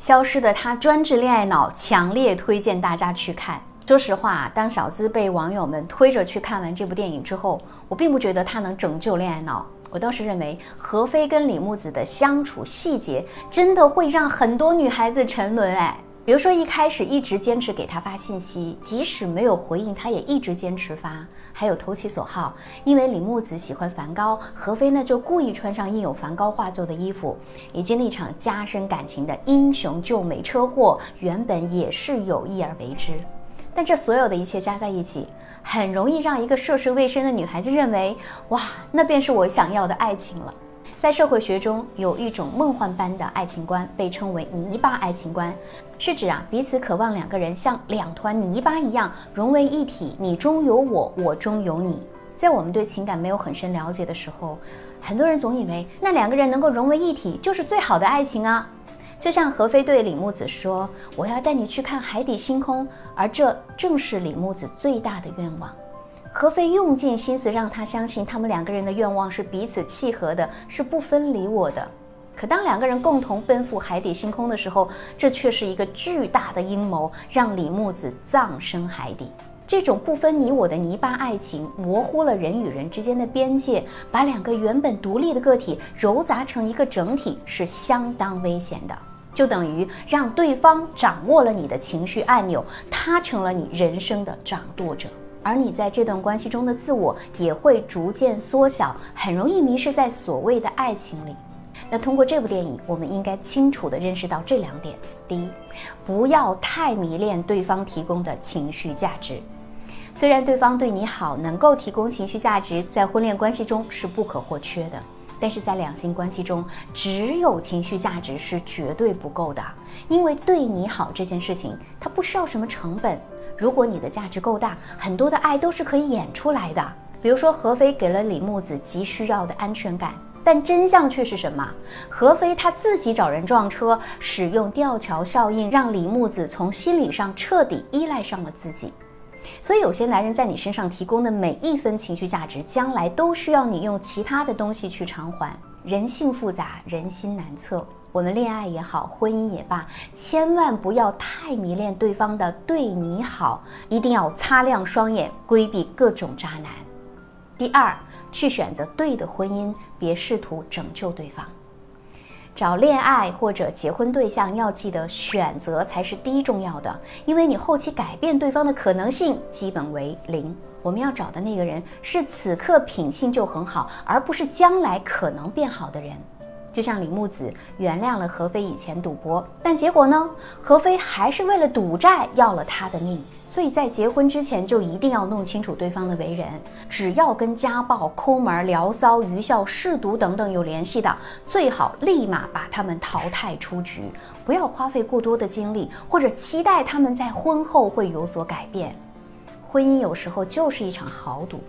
消失的他专治恋爱脑，强烈推荐大家去看。说实话，当小资被网友们推着去看完这部电影之后，我并不觉得它能拯救恋爱脑。我倒是认为何非跟李木子的相处细节，真的会让很多女孩子沉沦。哎，比如说一开始一直坚持给他发信息，即使没有回应，他也一直坚持发。还有投其所好，因为李木子喜欢梵高，何非呢就故意穿上印有梵高画作的衣服，以及那场加深感情的英雄救美车祸，原本也是有意而为之。但这所有的一切加在一起，很容易让一个涉世未深的女孩子认为，哇，那便是我想要的爱情了。在社会学中，有一种梦幻般的爱情观，被称为泥巴爱情观，是指啊彼此渴望两个人像两团泥巴一样融为一体，你中有我，我中有你。在我们对情感没有很深了解的时候，很多人总以为那两个人能够融为一体就是最好的爱情啊。就像何非对李木子说：“我要带你去看海底星空。”而这正是李木子最大的愿望。何非用尽心思让他相信，他们两个人的愿望是彼此契合的，是不分离我的。可当两个人共同奔赴海底星空的时候，这却是一个巨大的阴谋，让李木子葬身海底。这种不分你我的泥巴爱情，模糊了人与人之间的边界，把两个原本独立的个体揉杂成一个整体，是相当危险的。就等于让对方掌握了你的情绪按钮，他成了你人生的掌舵者。而你在这段关系中的自我也会逐渐缩小，很容易迷失在所谓的爱情里。那通过这部电影，我们应该清楚地认识到这两点：第一，不要太迷恋对方提供的情绪价值。虽然对方对你好，能够提供情绪价值，在婚恋关系中是不可或缺的，但是在两性关系中，只有情绪价值是绝对不够的。因为对你好这件事情，它不需要什么成本。如果你的价值够大，很多的爱都是可以演出来的。比如说，何非给了李木子急需要的安全感，但真相却是什么？何非他自己找人撞车，使用吊桥效应，让李木子从心理上彻底依赖上了自己。所以，有些男人在你身上提供的每一分情绪价值，将来都需要你用其他的东西去偿还。人性复杂，人心难测。我们恋爱也好，婚姻也罢，千万不要太迷恋对方的对你好，一定要擦亮双眼，规避各种渣男。第二，去选择对的婚姻，别试图拯救对方。找恋爱或者结婚对象，要记得选择才是第一重要的，因为你后期改变对方的可能性基本为零。我们要找的那个人是此刻品性就很好，而不是将来可能变好的人。就像李木子原谅了何非以前赌博，但结果呢？何非还是为了赌债要了他的命。所以在结婚之前就一定要弄清楚对方的为人，只要跟家暴、抠门、聊骚、愚孝、嗜赌等等有联系的，最好立马把他们淘汰出局，不要花费过多的精力或者期待他们在婚后会有所改变。婚姻有时候就是一场豪赌，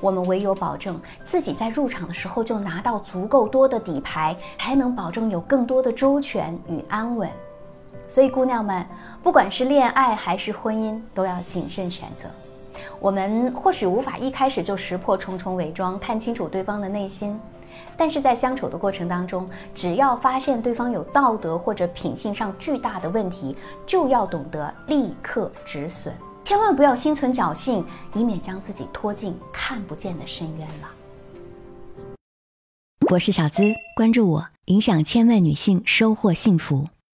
我们唯有保证自己在入场的时候就拿到足够多的底牌，才能保证有更多的周全与安稳。所以，姑娘们，不管是恋爱还是婚姻，都要谨慎选择。我们或许无法一开始就识破重重伪装，看清楚对方的内心，但是在相处的过程当中，只要发现对方有道德或者品性上巨大的问题，就要懂得立刻止损。千万不要心存侥幸，以免将自己拖进看不见的深渊了。我是小资，关注我，影响千万女性，收获幸福。